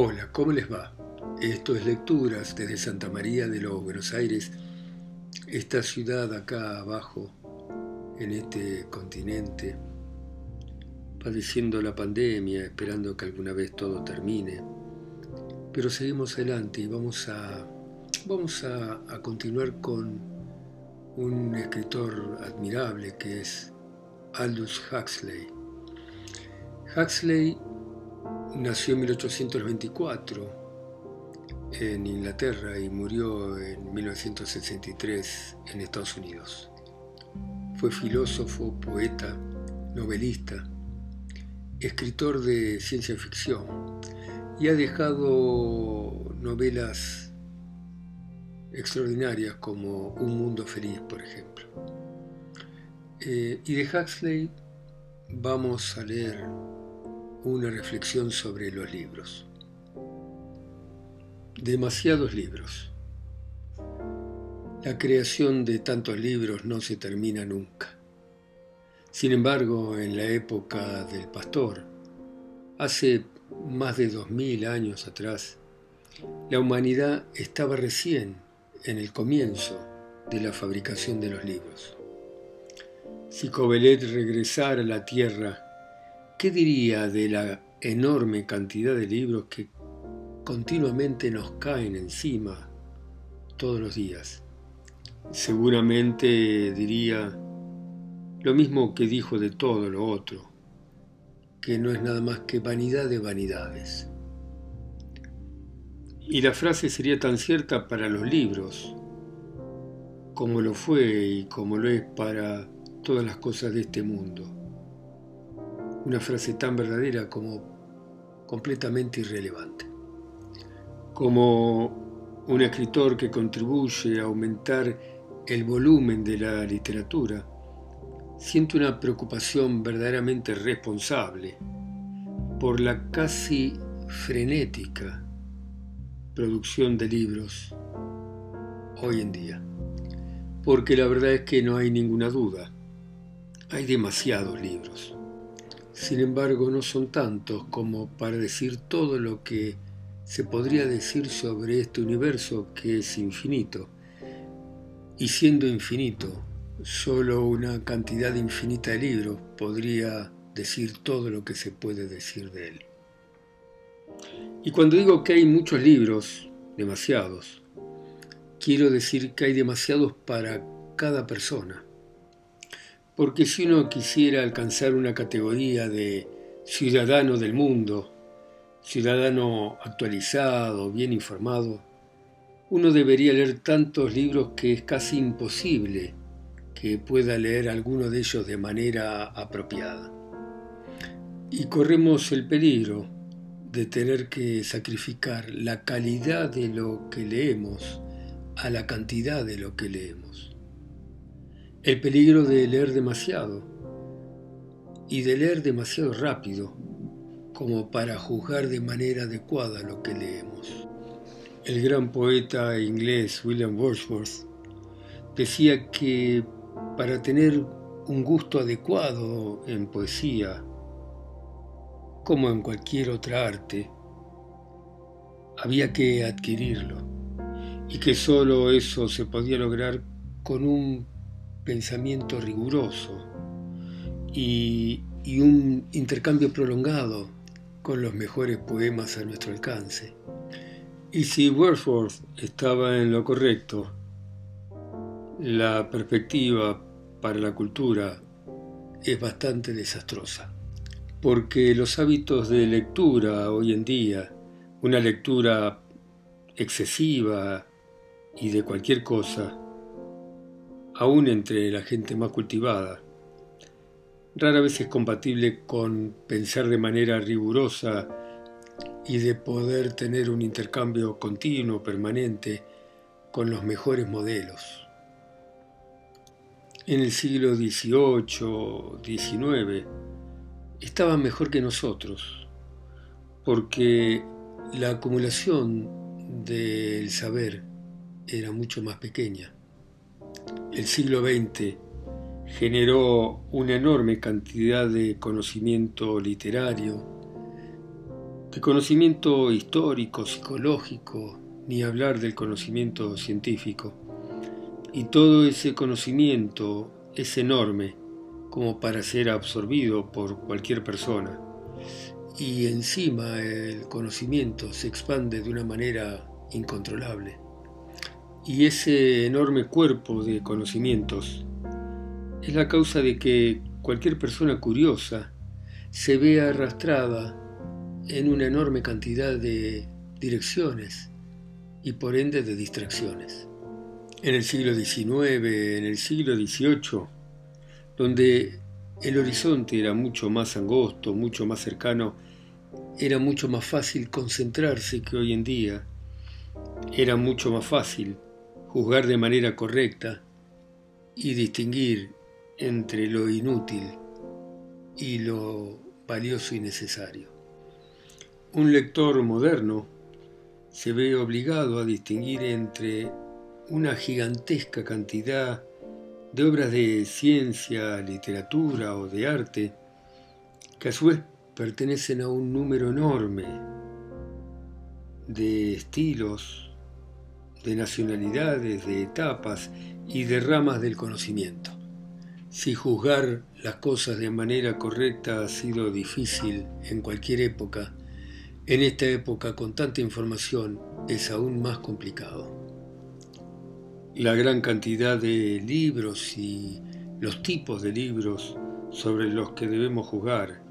Hola, ¿cómo les va? Esto es Lecturas desde Santa María de los Buenos Aires, esta ciudad acá abajo, en este continente, padeciendo la pandemia, esperando que alguna vez todo termine. Pero seguimos adelante y vamos a, vamos a, continuar con un escritor admirable que es Aldous Huxley. Huxley nació en 1824 en Inglaterra y murió en 1963 en Estados Unidos. Fue filósofo, poeta, novelista, escritor de ciencia ficción y ha dejado novelas extraordinarias como Un Mundo Feliz, por ejemplo. Eh, y de Huxley vamos a leer una reflexión sobre los libros. Demasiados libros. La creación de tantos libros no se termina nunca. Sin embargo, en la época del pastor, hace más de dos mil años atrás, la humanidad estaba recién en el comienzo de la fabricación de los libros. Si Covelet regresara a la tierra ¿Qué diría de la enorme cantidad de libros que continuamente nos caen encima todos los días? Seguramente diría lo mismo que dijo de todo lo otro, que no es nada más que vanidad de vanidades. Y la frase sería tan cierta para los libros, como lo fue y como lo es para todas las cosas de este mundo una frase tan verdadera como completamente irrelevante. Como un escritor que contribuye a aumentar el volumen de la literatura, siento una preocupación verdaderamente responsable por la casi frenética producción de libros hoy en día. Porque la verdad es que no hay ninguna duda, hay demasiados libros. Sin embargo, no son tantos como para decir todo lo que se podría decir sobre este universo que es infinito. Y siendo infinito, solo una cantidad infinita de libros podría decir todo lo que se puede decir de él. Y cuando digo que hay muchos libros, demasiados, quiero decir que hay demasiados para cada persona. Porque si uno quisiera alcanzar una categoría de ciudadano del mundo, ciudadano actualizado, bien informado, uno debería leer tantos libros que es casi imposible que pueda leer alguno de ellos de manera apropiada. Y corremos el peligro de tener que sacrificar la calidad de lo que leemos a la cantidad de lo que leemos el peligro de leer demasiado y de leer demasiado rápido como para juzgar de manera adecuada lo que leemos. El gran poeta inglés William Wordsworth decía que para tener un gusto adecuado en poesía, como en cualquier otra arte, había que adquirirlo y que sólo eso se podía lograr con un pensamiento riguroso y, un intercambio prolongado con los mejores poemas a nuestro alcance. Y si Wordsworth estaba en lo correcto, la perspectiva para la cultura es bastante desastrosa, porque los hábitos de lectura hoy en día, una lectura excesiva y de cualquier cosa, aún entre la gente más cultivada. Rara vez es compatible con pensar de manera rigurosa y de poder tener un intercambio continuo, permanente, con los mejores modelos. En el siglo XVIII, XIX, estaban mejor que nosotros, porque la acumulación del saber era mucho más pequeña el siglo XX generó una enorme cantidad de conocimiento literario De conocimiento histórico, psicológico, ni hablar del conocimiento científico. Y todo ese conocimiento es enorme como para ser absorbido por cualquier persona. Y encima el conocimiento se expande de una manera incontrolable. Y ese enorme cuerpo de conocimientos es la causa de que cualquier persona curiosa se vea arrastrada en una enorme cantidad de direcciones y por ende de distracciones. En el siglo XIX, en el siglo XVIII, donde el horizonte era mucho más angosto, mucho más cercano, era mucho más fácil concentrarse que hoy en día, era mucho más fácil juzgar de manera correcta y distinguir entre lo inútil y lo valioso y necesario. Un lector moderno se ve obligado a distinguir entre una gigantesca cantidad de obras de ciencia, literatura o de arte que a su vez pertenecen a un número enorme de estilos, de nacionalidades, de etapas y de ramas del conocimiento. Si juzgar las cosas de manera correcta ha sido difícil en cualquier época, en esta época con tanta información es aún más complicado. La gran cantidad de libros y los tipos de libros sobre los que debemos juzgar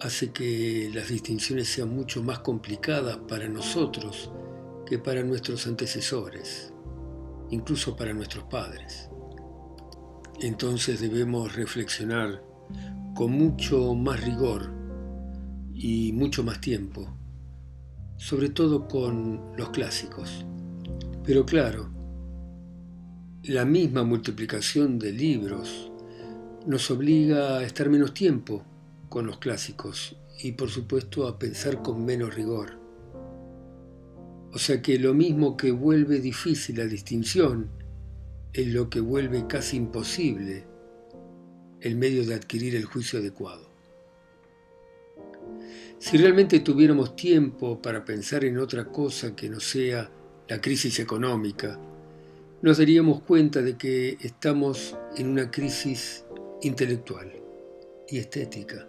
hace que las distinciones sean mucho más complicadas para nosotros que para nuestros antecesores, incluso para nuestros padres. Entonces debemos reflexionar con mucho más rigor y mucho más tiempo, sobre todo con los clásicos. Pero claro, la misma multiplicación de libros nos obliga a estar menos tiempo con los clásicos y por supuesto a pensar con menos rigor. O sea que lo mismo que vuelve difícil la distinción es lo que vuelve casi imposible el medio de adquirir el juicio adecuado. Si realmente tuviéramos tiempo para pensar en otra cosa que no sea la crisis económica, nos daríamos cuenta de que estamos en una crisis intelectual y estética.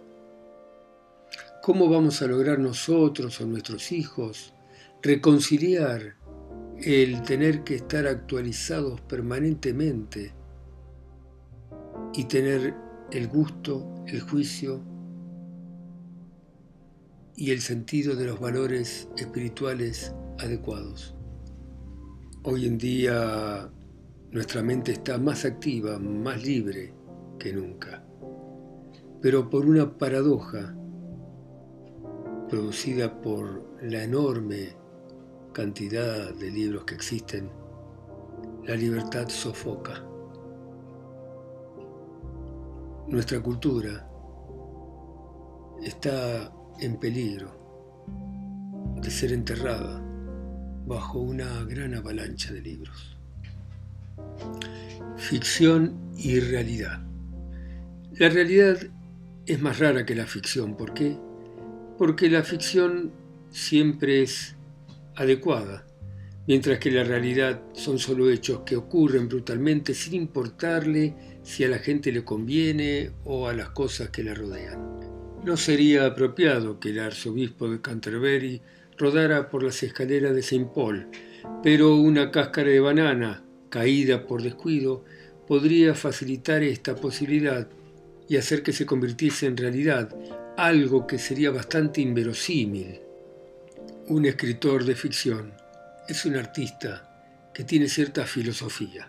¿Cómo vamos a lograr nosotros o nuestros hijos reconciliar el tener que estar actualizados permanentemente y tener el gusto, el juicio y el sentido de los valores espirituales adecuados? Hoy en día nuestra mente está más activa, más libre que nunca, pero por una paradoja producida por la enorme cantidad de libros que existen, la libertad sofoca. Nuestra cultura está en peligro de ser enterrada bajo una gran avalancha de libros. Ficción y realidad. La realidad es más rara que la ficción. ¿Por qué? porque la ficción siempre es adecuada, mientras que la realidad son solo hechos que ocurren brutalmente sin importarle si a la gente le conviene o a las cosas que la rodean. No sería apropiado que el arzobispo de Canterbury rodara por las escaleras de St. Paul, pero una cáscara de banana caída por descuido podría facilitar esta posibilidad y hacer que se convirtiese en realidad algo que sería bastante inverosímil. Un escritor de ficción es un artista que tiene cierta filosofía.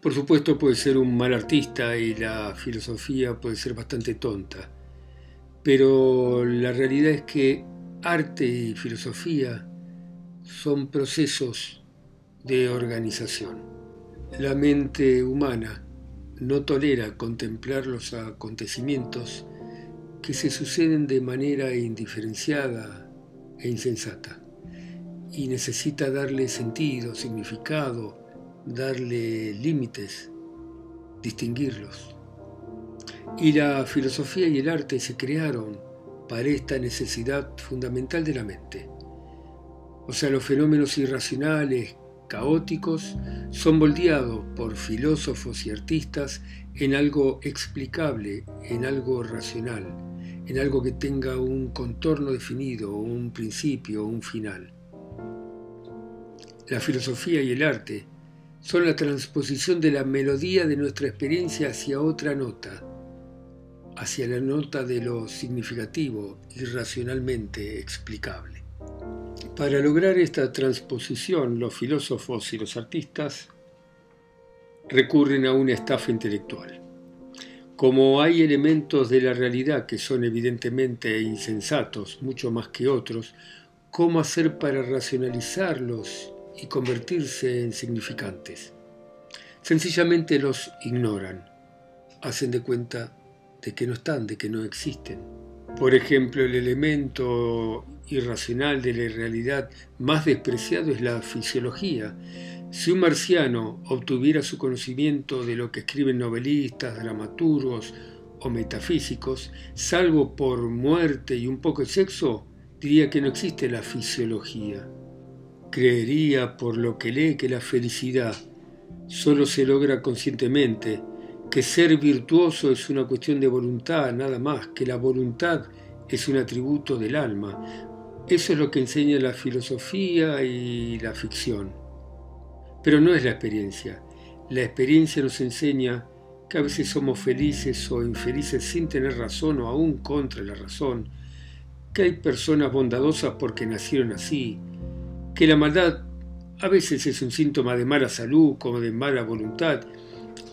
Por supuesto puede ser un mal artista y la filosofía puede ser bastante tonta, pero la realidad es que arte y filosofía son procesos de organización. La mente humana no tolera contemplar los acontecimientos que se suceden de manera indiferenciada e insensata y necesita darle sentido, significado, darle límites, distinguirlos. Y la filosofía y el arte se crearon para esta necesidad fundamental de la mente. O sea, los fenómenos irracionales, caóticos, son moldeados por filósofos y artistas en algo explicable, en algo racional, en algo que tenga un contorno definido, un principio, un final. La filosofía y el arte son la transposición de la melodía de nuestra experiencia hacia otra nota, hacia la nota de lo significativo y racionalmente explicable. Para lograr esta transposición, los filósofos y los artistas recurren a una estafa intelectual. Como hay elementos de la realidad que son evidentemente insensatos, mucho más que otros, ¿cómo hacer para racionalizarlos y convertirse en significantes? Sencillamente los ignoran, hacen de cuenta de que no están, de que no existen. Por ejemplo, el elemento irracional de la realidad más despreciado es la fisiología. Si un marciano obtuviera su conocimiento de lo que escriben novelistas, dramaturgos o metafísicos, salvo por muerte y un poco de sexo, diría que no existe la fisiología. Creería por lo que lee que la felicidad solo se logra conscientemente, que ser virtuoso es una cuestión de voluntad, nada más, que la voluntad es un atributo del alma, eso es lo que enseña la filosofía y la ficción. Pero no es la experiencia. La experiencia nos enseña que a veces somos felices o infelices sin tener razón o aún contra la razón, que hay personas bondadosas porque nacieron así, que la maldad a veces es un síntoma de mala salud como de mala voluntad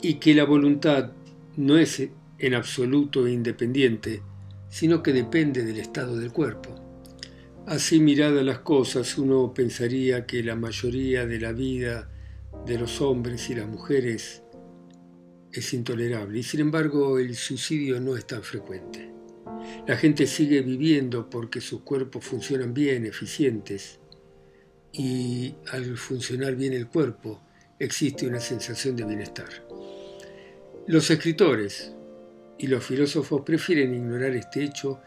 y que la voluntad no es en absoluto independiente, sino que depende del estado del cuerpo. Así miradas las cosas, uno pensaría que la mayoría de la vida de los hombres y las mujeres es intolerable y sin embargo el suicidio no es tan frecuente. La gente sigue viviendo porque sus cuerpos funcionan bien, eficientes, y al funcionar bien el cuerpo existe una sensación de bienestar. Los escritores y los filósofos prefieren ignorar este hecho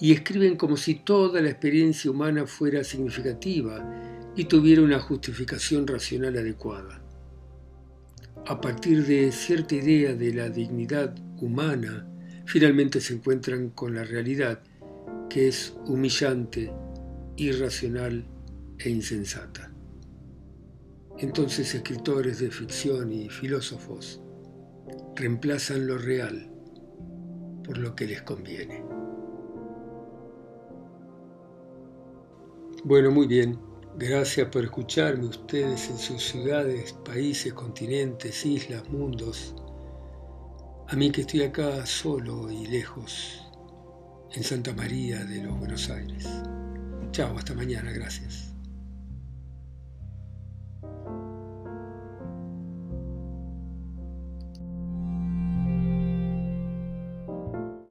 y escriben como si toda la experiencia humana fuera significativa y tuviera una justificación racional adecuada. A partir de cierta idea de la dignidad humana, finalmente se encuentran con la realidad que es humillante, irracional e insensata. Entonces escritores de ficción y filósofos reemplazan lo real por lo que les conviene. Bueno, muy bien. Gracias por escucharme ustedes en sus ciudades, países, continentes, islas, mundos. A mí que estoy acá solo y lejos, en Santa María de los Buenos Aires. Chao, hasta mañana, gracias.